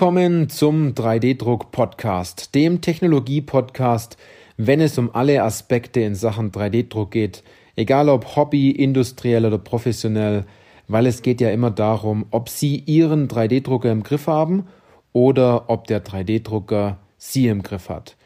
Willkommen zum 3D-Druck-Podcast, dem Technologie-Podcast, wenn es um alle Aspekte in Sachen 3D-Druck geht, egal ob Hobby, industriell oder professionell, weil es geht ja immer darum, ob Sie Ihren 3D-Drucker im Griff haben oder ob der 3D-Drucker Sie im Griff hat.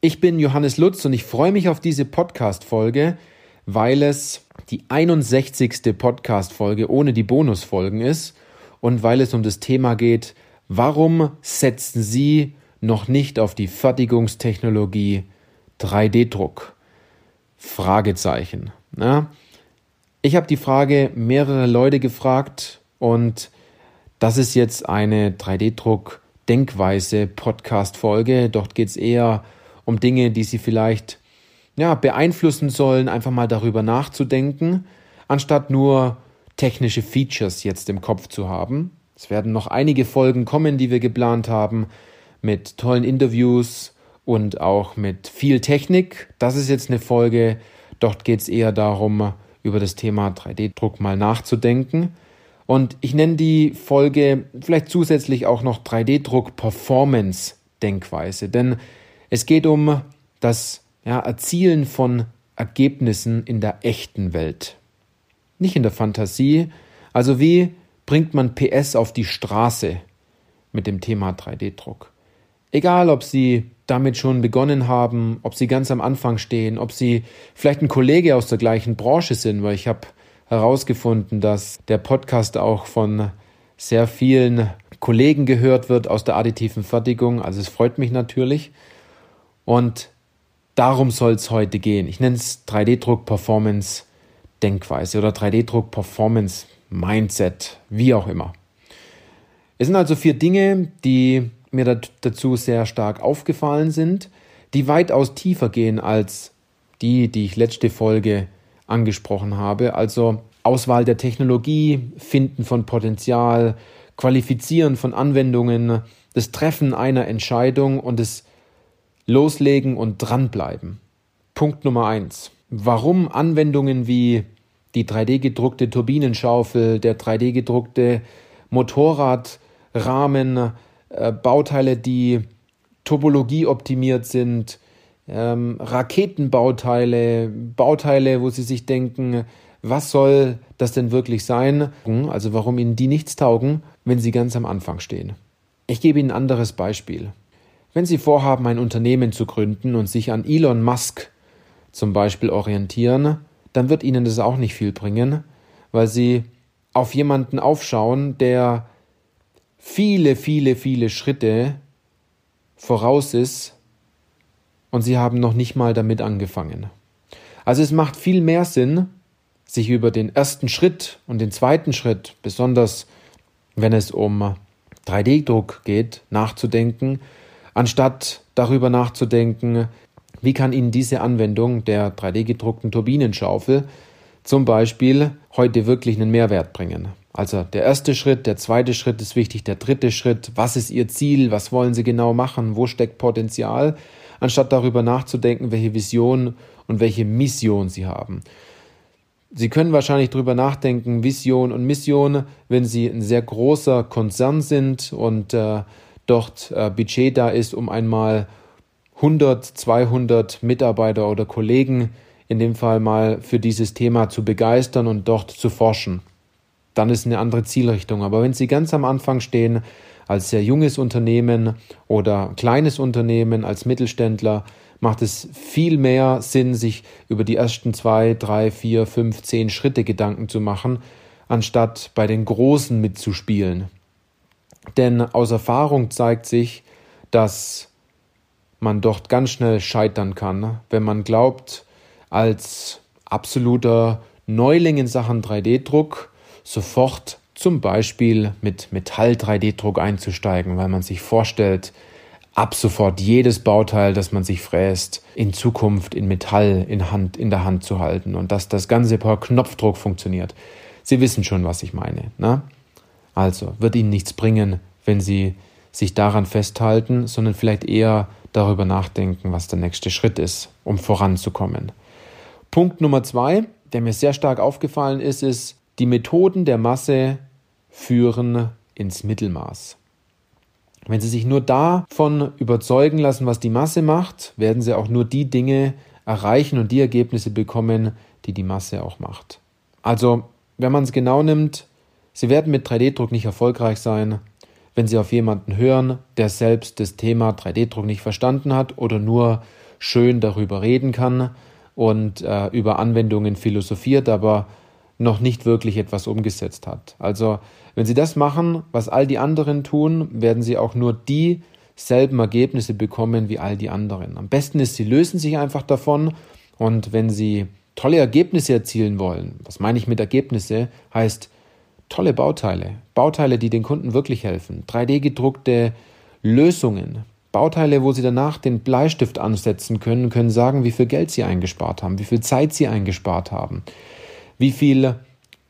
Ich bin Johannes Lutz und ich freue mich auf diese Podcast-Folge, weil es die 61. Podcast-Folge ohne die Bonusfolgen ist und weil es um das Thema geht, Warum setzen Sie noch nicht auf die Fertigungstechnologie 3D-Druck? Fragezeichen. Ja. Ich habe die Frage mehrere Leute gefragt und das ist jetzt eine 3D-Druck-Denkweise-Podcast-Folge. Dort geht es eher um Dinge, die Sie vielleicht ja, beeinflussen sollen, einfach mal darüber nachzudenken, anstatt nur technische Features jetzt im Kopf zu haben. Es werden noch einige Folgen kommen, die wir geplant haben, mit tollen Interviews und auch mit viel Technik. Das ist jetzt eine Folge, dort geht es eher darum, über das Thema 3D-Druck mal nachzudenken. Und ich nenne die Folge vielleicht zusätzlich auch noch 3D-Druck-Performance-Denkweise, denn es geht um das ja, Erzielen von Ergebnissen in der echten Welt. Nicht in der Fantasie. Also wie bringt man PS auf die Straße mit dem Thema 3D-Druck. Egal, ob Sie damit schon begonnen haben, ob Sie ganz am Anfang stehen, ob Sie vielleicht ein Kollege aus der gleichen Branche sind, weil ich habe herausgefunden, dass der Podcast auch von sehr vielen Kollegen gehört wird aus der additiven Fertigung. Also es freut mich natürlich. Und darum soll es heute gehen. Ich nenne es 3D-Druck Performance Denkweise oder 3D-Druck Performance Mindset, wie auch immer. Es sind also vier Dinge, die mir dazu sehr stark aufgefallen sind, die weitaus tiefer gehen als die, die ich letzte Folge angesprochen habe. Also Auswahl der Technologie, Finden von Potenzial, Qualifizieren von Anwendungen, das Treffen einer Entscheidung und das Loslegen und dranbleiben. Punkt Nummer eins. Warum Anwendungen wie die 3D-gedruckte Turbinenschaufel, der 3D-gedruckte Motorradrahmen, äh, Bauteile, die Topologie optimiert sind, ähm, Raketenbauteile, Bauteile, wo sie sich denken, was soll das denn wirklich sein? Also warum ihnen die nichts taugen, wenn sie ganz am Anfang stehen. Ich gebe Ihnen ein anderes Beispiel. Wenn Sie vorhaben, ein Unternehmen zu gründen und sich an Elon Musk zum Beispiel orientieren, dann wird ihnen das auch nicht viel bringen, weil sie auf jemanden aufschauen, der viele, viele, viele Schritte voraus ist und sie haben noch nicht mal damit angefangen. Also es macht viel mehr Sinn, sich über den ersten Schritt und den zweiten Schritt, besonders wenn es um 3D-Druck geht, nachzudenken, anstatt darüber nachzudenken, wie kann Ihnen diese Anwendung der 3D-gedruckten Turbinenschaufel zum Beispiel heute wirklich einen Mehrwert bringen? Also der erste Schritt, der zweite Schritt ist wichtig, der dritte Schritt, was ist Ihr Ziel, was wollen Sie genau machen, wo steckt Potenzial, anstatt darüber nachzudenken, welche Vision und welche Mission Sie haben. Sie können wahrscheinlich darüber nachdenken, Vision und Mission, wenn Sie ein sehr großer Konzern sind und äh, dort äh, Budget da ist, um einmal 100, 200 Mitarbeiter oder Kollegen in dem Fall mal für dieses Thema zu begeistern und dort zu forschen. Dann ist eine andere Zielrichtung. Aber wenn Sie ganz am Anfang stehen, als sehr junges Unternehmen oder kleines Unternehmen, als Mittelständler, macht es viel mehr Sinn, sich über die ersten zwei, drei, vier, fünf, zehn Schritte Gedanken zu machen, anstatt bei den Großen mitzuspielen. Denn aus Erfahrung zeigt sich, dass man dort ganz schnell scheitern kann, ne? wenn man glaubt, als absoluter Neuling in Sachen 3D-Druck sofort zum Beispiel mit Metall-3D-Druck einzusteigen, weil man sich vorstellt, ab sofort jedes Bauteil, das man sich fräst, in Zukunft in Metall in, Hand, in der Hand zu halten und dass das Ganze per Knopfdruck funktioniert. Sie wissen schon, was ich meine. Ne? Also wird Ihnen nichts bringen, wenn Sie sich daran festhalten, sondern vielleicht eher darüber nachdenken, was der nächste Schritt ist, um voranzukommen. Punkt Nummer zwei, der mir sehr stark aufgefallen ist, ist, die Methoden der Masse führen ins Mittelmaß. Wenn Sie sich nur davon überzeugen lassen, was die Masse macht, werden Sie auch nur die Dinge erreichen und die Ergebnisse bekommen, die die Masse auch macht. Also, wenn man es genau nimmt, Sie werden mit 3D-Druck nicht erfolgreich sein, wenn Sie auf jemanden hören, der selbst das Thema 3D-Druck nicht verstanden hat oder nur schön darüber reden kann und äh, über Anwendungen philosophiert, aber noch nicht wirklich etwas umgesetzt hat. Also, wenn Sie das machen, was all die anderen tun, werden Sie auch nur dieselben Ergebnisse bekommen wie all die anderen. Am besten ist, Sie lösen sich einfach davon und wenn Sie tolle Ergebnisse erzielen wollen, was meine ich mit Ergebnisse, heißt tolle Bauteile, Bauteile, die den Kunden wirklich helfen, 3D gedruckte Lösungen, Bauteile, wo Sie danach den Bleistift ansetzen können, können sagen, wie viel Geld Sie eingespart haben, wie viel Zeit Sie eingespart haben, wie viel,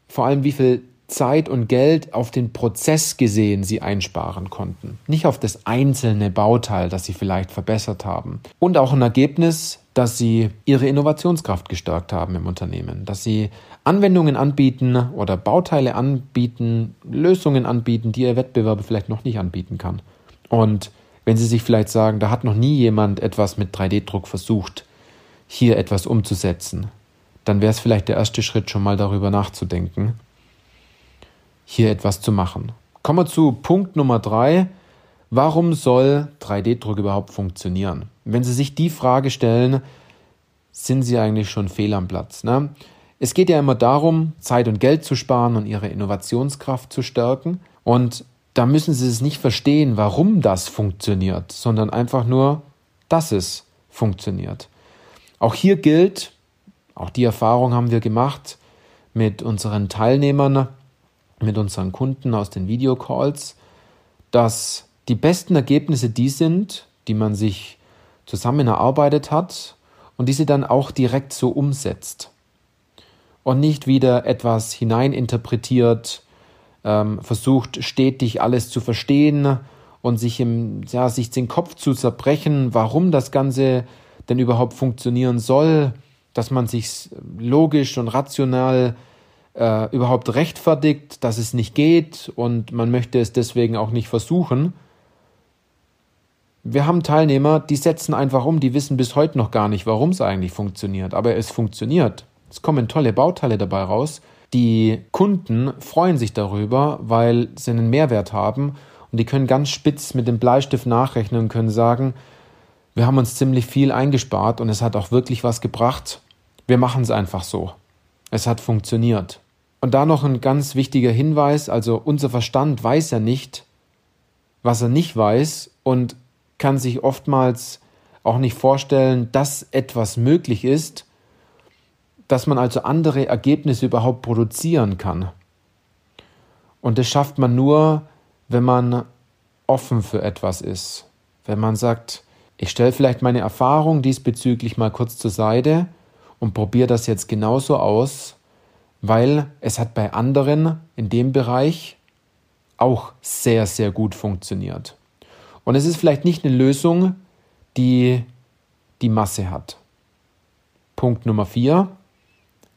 vor allem wie viel Zeit und Geld auf den Prozess gesehen sie einsparen konnten, nicht auf das einzelne Bauteil, das sie vielleicht verbessert haben. Und auch ein Ergebnis, dass sie ihre Innovationskraft gestärkt haben im Unternehmen, dass sie Anwendungen anbieten oder Bauteile anbieten, Lösungen anbieten, die ihr Wettbewerber vielleicht noch nicht anbieten kann. Und wenn Sie sich vielleicht sagen, da hat noch nie jemand etwas mit 3D-Druck versucht, hier etwas umzusetzen, dann wäre es vielleicht der erste Schritt, schon mal darüber nachzudenken, hier etwas zu machen. Kommen wir zu Punkt Nummer drei. Warum soll 3D-Druck überhaupt funktionieren? Wenn Sie sich die Frage stellen, sind Sie eigentlich schon fehl am Platz. Ne? Es geht ja immer darum, Zeit und Geld zu sparen und ihre Innovationskraft zu stärken. Und da müssen Sie es nicht verstehen, warum das funktioniert, sondern einfach nur, dass es funktioniert. Auch hier gilt, auch die Erfahrung haben wir gemacht mit unseren Teilnehmern, mit unseren Kunden aus den Videocalls, dass die besten Ergebnisse die sind, die man sich zusammen erarbeitet hat und diese dann auch direkt so umsetzt. Und nicht wieder etwas hineininterpretiert, ähm, versucht stetig alles zu verstehen und sich, im, ja, sich den Kopf zu zerbrechen, warum das Ganze denn überhaupt funktionieren soll, dass man sich logisch und rational äh, überhaupt rechtfertigt, dass es nicht geht und man möchte es deswegen auch nicht versuchen. Wir haben Teilnehmer, die setzen einfach um, die wissen bis heute noch gar nicht, warum es eigentlich funktioniert, aber es funktioniert. Es kommen tolle Bauteile dabei raus. Die Kunden freuen sich darüber, weil sie einen Mehrwert haben und die können ganz spitz mit dem Bleistift nachrechnen und können sagen, wir haben uns ziemlich viel eingespart und es hat auch wirklich was gebracht. Wir machen es einfach so. Es hat funktioniert. Und da noch ein ganz wichtiger Hinweis, also unser Verstand weiß ja nicht, was er nicht weiß und kann sich oftmals auch nicht vorstellen, dass etwas möglich ist, dass man also andere Ergebnisse überhaupt produzieren kann. Und das schafft man nur, wenn man offen für etwas ist. Wenn man sagt, ich stelle vielleicht meine Erfahrung diesbezüglich mal kurz zur Seite und probiere das jetzt genauso aus, weil es hat bei anderen in dem Bereich auch sehr, sehr gut funktioniert. Und es ist vielleicht nicht eine Lösung, die die Masse hat. Punkt Nummer vier.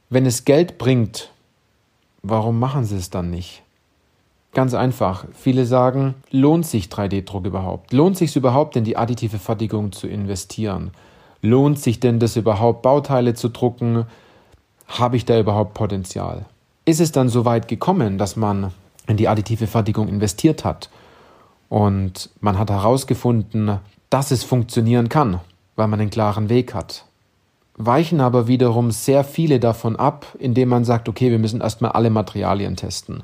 Wenn es Geld bringt, warum machen sie es dann nicht? Ganz einfach. Viele sagen, lohnt sich 3D-Druck überhaupt? Lohnt sich es überhaupt, in die additive Fertigung zu investieren? Lohnt sich denn das überhaupt, Bauteile zu drucken? Habe ich da überhaupt Potenzial? Ist es dann so weit gekommen, dass man in die additive Fertigung investiert hat und man hat herausgefunden, dass es funktionieren kann, weil man einen klaren Weg hat? weichen aber wiederum sehr viele davon ab, indem man sagt, okay, wir müssen erstmal alle Materialien testen.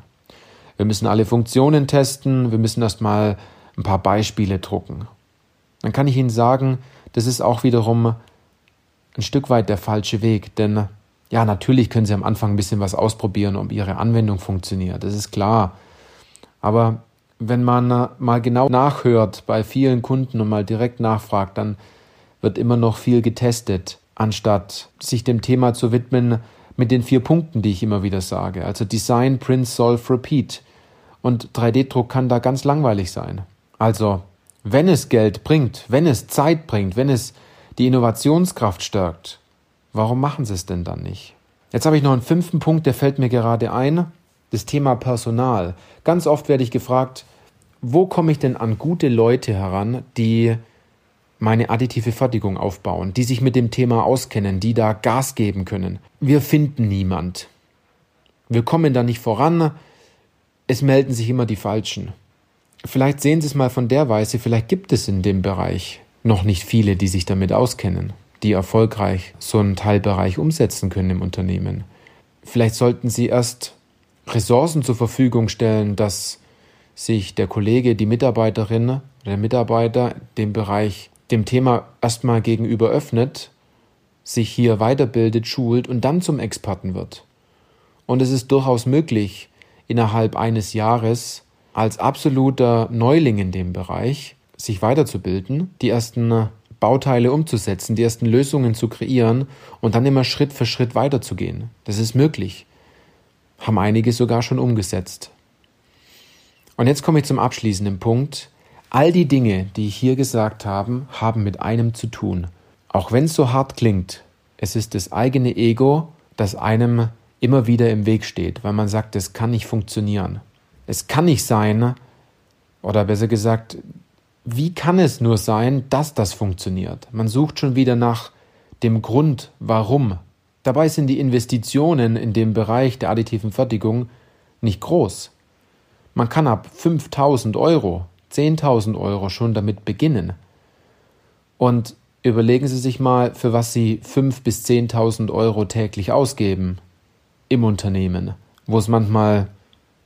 Wir müssen alle Funktionen testen, wir müssen erstmal ein paar Beispiele drucken. Dann kann ich Ihnen sagen, das ist auch wiederum ein Stück weit der falsche Weg, denn ja, natürlich können Sie am Anfang ein bisschen was ausprobieren, ob Ihre Anwendung funktioniert, das ist klar. Aber wenn man mal genau nachhört bei vielen Kunden und mal direkt nachfragt, dann wird immer noch viel getestet anstatt sich dem Thema zu widmen mit den vier Punkten, die ich immer wieder sage. Also Design, Print, Solve, Repeat. Und 3D-Druck kann da ganz langweilig sein. Also, wenn es Geld bringt, wenn es Zeit bringt, wenn es die Innovationskraft stärkt, warum machen sie es denn dann nicht? Jetzt habe ich noch einen fünften Punkt, der fällt mir gerade ein. Das Thema Personal. Ganz oft werde ich gefragt, wo komme ich denn an gute Leute heran, die meine additive Fertigung aufbauen, die sich mit dem Thema auskennen, die da Gas geben können. Wir finden niemand. Wir kommen da nicht voran. Es melden sich immer die Falschen. Vielleicht sehen Sie es mal von der Weise, vielleicht gibt es in dem Bereich noch nicht viele, die sich damit auskennen, die erfolgreich so einen Teilbereich umsetzen können im Unternehmen. Vielleicht sollten Sie erst Ressourcen zur Verfügung stellen, dass sich der Kollege, die Mitarbeiterin der Mitarbeiter dem Bereich, dem Thema erstmal gegenüber öffnet, sich hier weiterbildet, schult und dann zum Experten wird. Und es ist durchaus möglich, innerhalb eines Jahres als absoluter Neuling in dem Bereich sich weiterzubilden, die ersten Bauteile umzusetzen, die ersten Lösungen zu kreieren und dann immer Schritt für Schritt weiterzugehen. Das ist möglich. Haben einige sogar schon umgesetzt. Und jetzt komme ich zum abschließenden Punkt. All die Dinge, die ich hier gesagt habe, haben mit einem zu tun. Auch wenn es so hart klingt, es ist das eigene Ego, das einem immer wieder im Weg steht, weil man sagt, es kann nicht funktionieren. Es kann nicht sein, oder besser gesagt, wie kann es nur sein, dass das funktioniert? Man sucht schon wieder nach dem Grund, warum. Dabei sind die Investitionen in dem Bereich der additiven Fertigung nicht groß. Man kann ab 5000 Euro, 10.000 Euro schon damit beginnen. Und überlegen Sie sich mal, für was Sie 5.000 bis 10.000 Euro täglich ausgeben im Unternehmen, wo es manchmal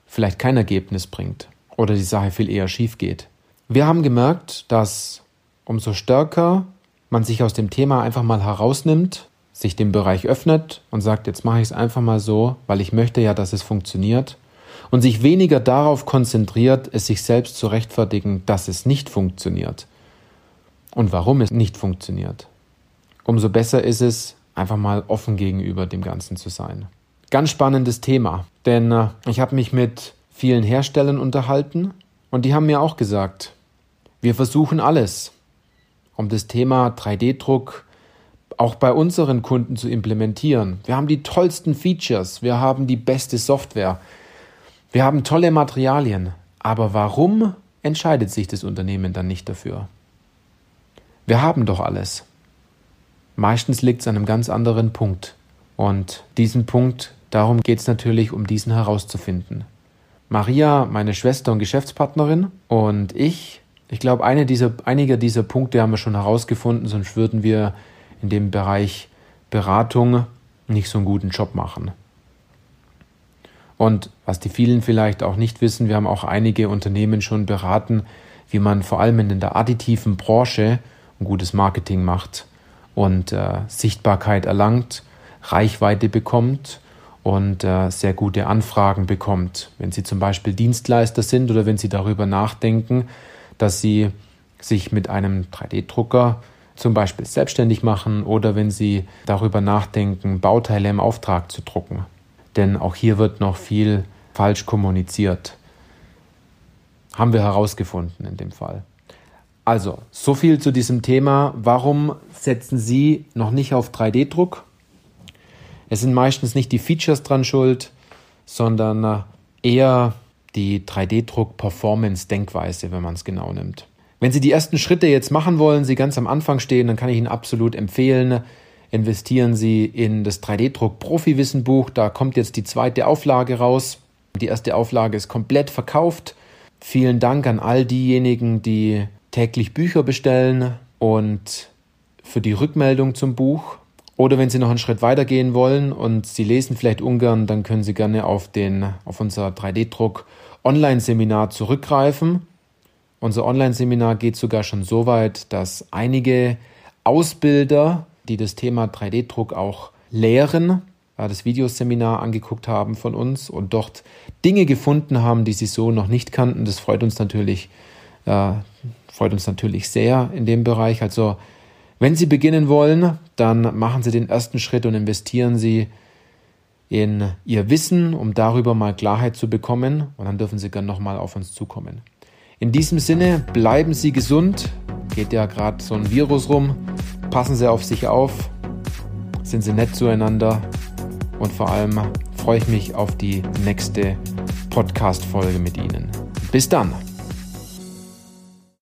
vielleicht kein Ergebnis bringt oder die Sache viel eher schief geht. Wir haben gemerkt, dass umso stärker man sich aus dem Thema einfach mal herausnimmt, sich dem Bereich öffnet und sagt, jetzt mache ich es einfach mal so, weil ich möchte ja, dass es funktioniert und sich weniger darauf konzentriert, es sich selbst zu rechtfertigen, dass es nicht funktioniert und warum es nicht funktioniert. Umso besser ist es, einfach mal offen gegenüber dem Ganzen zu sein. Ganz spannendes Thema, denn äh, ich habe mich mit vielen Herstellern unterhalten und die haben mir auch gesagt, wir versuchen alles, um das Thema 3D-Druck auch bei unseren Kunden zu implementieren. Wir haben die tollsten Features, wir haben die beste Software, wir haben tolle Materialien. Aber warum entscheidet sich das Unternehmen dann nicht dafür? Wir haben doch alles. Meistens liegt es an einem ganz anderen Punkt. Und diesen Punkt Darum geht es natürlich, um diesen herauszufinden. Maria, meine Schwester und Geschäftspartnerin und ich, ich glaube, eine dieser, einige dieser Punkte haben wir schon herausgefunden, sonst würden wir in dem Bereich Beratung nicht so einen guten Job machen. Und was die vielen vielleicht auch nicht wissen, wir haben auch einige Unternehmen schon beraten, wie man vor allem in der additiven Branche ein gutes Marketing macht und äh, Sichtbarkeit erlangt, Reichweite bekommt und äh, sehr gute Anfragen bekommt. Wenn Sie zum Beispiel Dienstleister sind oder wenn Sie darüber nachdenken, dass Sie sich mit einem 3D-Drucker zum Beispiel selbstständig machen oder wenn Sie darüber nachdenken, Bauteile im Auftrag zu drucken. Denn auch hier wird noch viel falsch kommuniziert. Haben wir herausgefunden in dem Fall. Also, so viel zu diesem Thema. Warum setzen Sie noch nicht auf 3D-Druck? Es sind meistens nicht die Features dran schuld, sondern äh, eher die 3D-Druck-Performance-Denkweise, wenn man es genau nimmt. Wenn Sie die ersten Schritte jetzt machen wollen, Sie ganz am Anfang stehen, dann kann ich Ihnen absolut empfehlen, investieren Sie in das 3D-Druck-Profi-Wissenbuch. Da kommt jetzt die zweite Auflage raus. Die erste Auflage ist komplett verkauft. Vielen Dank an all diejenigen, die täglich Bücher bestellen und für die Rückmeldung zum Buch. Oder wenn Sie noch einen Schritt weiter gehen wollen und Sie lesen vielleicht ungern, dann können Sie gerne auf, den, auf unser 3D-Druck Online-Seminar zurückgreifen. Unser Online-Seminar geht sogar schon so weit, dass einige Ausbilder, die das Thema 3D-Druck auch lehren, das Videoseminar angeguckt haben von uns und dort Dinge gefunden haben, die sie so noch nicht kannten. Das freut uns natürlich, äh, freut uns natürlich sehr in dem Bereich. Also wenn Sie beginnen wollen, dann machen Sie den ersten Schritt und investieren Sie in Ihr Wissen, um darüber mal Klarheit zu bekommen. Und dann dürfen Sie gerne nochmal auf uns zukommen. In diesem Sinne, bleiben Sie gesund. Geht ja gerade so ein Virus rum. Passen Sie auf sich auf. Sind Sie nett zueinander. Und vor allem freue ich mich auf die nächste Podcast-Folge mit Ihnen. Bis dann.